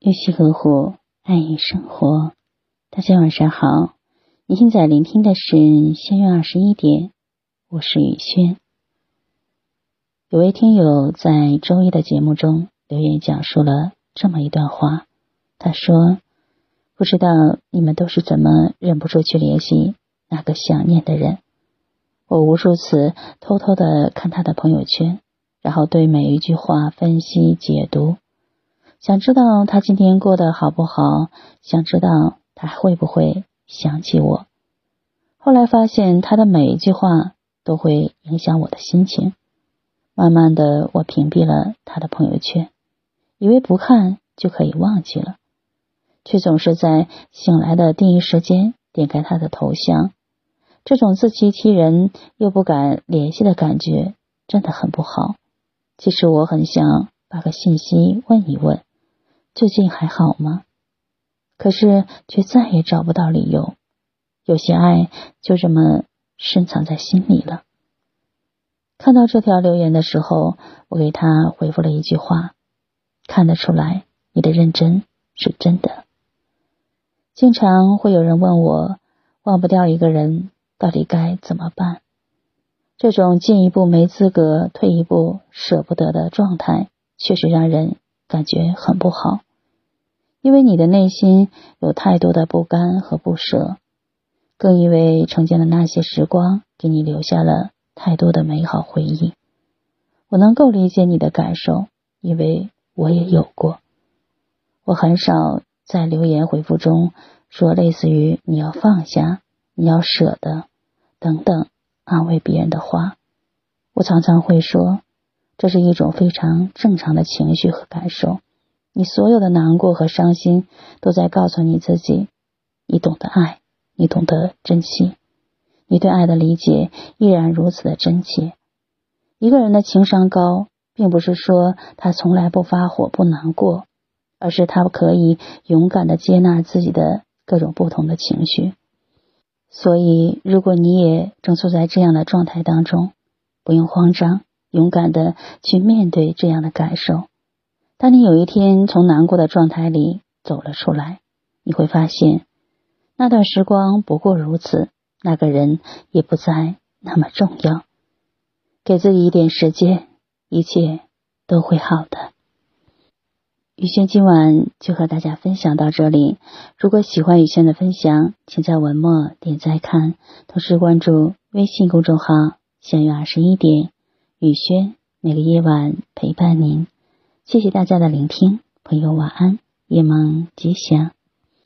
用心呵护，爱与生活。大家晚上好，你现在聆听的是《相约二十一点》，我是雨轩。有位听友在周一的节目中留言，讲述了这么一段话。他说：“不知道你们都是怎么忍不住去联系那个想念的人。我无数次偷偷的看他的朋友圈，然后对每一句话分析解读。”想知道他今天过得好不好？想知道他会不会想起我？后来发现他的每一句话都会影响我的心情。慢慢的，我屏蔽了他的朋友圈，以为不看就可以忘记了，却总是在醒来的第一时间点开他的头像。这种自欺欺人又不敢联系的感觉真的很不好。其实我很想发个信息问一问。最近还好吗？可是却再也找不到理由。有些爱就这么深藏在心里了。看到这条留言的时候，我给他回复了一句话：“看得出来，你的认真是真的。”经常会有人问我，忘不掉一个人到底该怎么办？这种进一步没资格，退一步舍不得的状态，确实让人感觉很不好。因为你的内心有太多的不甘和不舍，更因为曾经的那些时光给你留下了太多的美好回忆。我能够理解你的感受，因为我也有过。我很少在留言回复中说类似于“你要放下”“你要舍得”等等安慰别人的话。我常常会说，这是一种非常正常的情绪和感受。你所有的难过和伤心，都在告诉你自己：你懂得爱，你懂得珍惜，你对爱的理解依然如此的真切。一个人的情商高，并不是说他从来不发火、不难过，而是他可以勇敢的接纳自己的各种不同的情绪。所以，如果你也正处在这样的状态当中，不用慌张，勇敢的去面对这样的感受。当你有一天从难过的状态里走了出来，你会发现，那段时光不过如此，那个人也不再那么重要。给自己一点时间，一切都会好的。雨轩今晚就和大家分享到这里。如果喜欢雨轩的分享，请在文末点赞看，同时关注微信公众号“相约二十一点”，雨轩每个夜晚陪伴您。谢谢大家的聆听，朋友晚安，夜梦吉祥。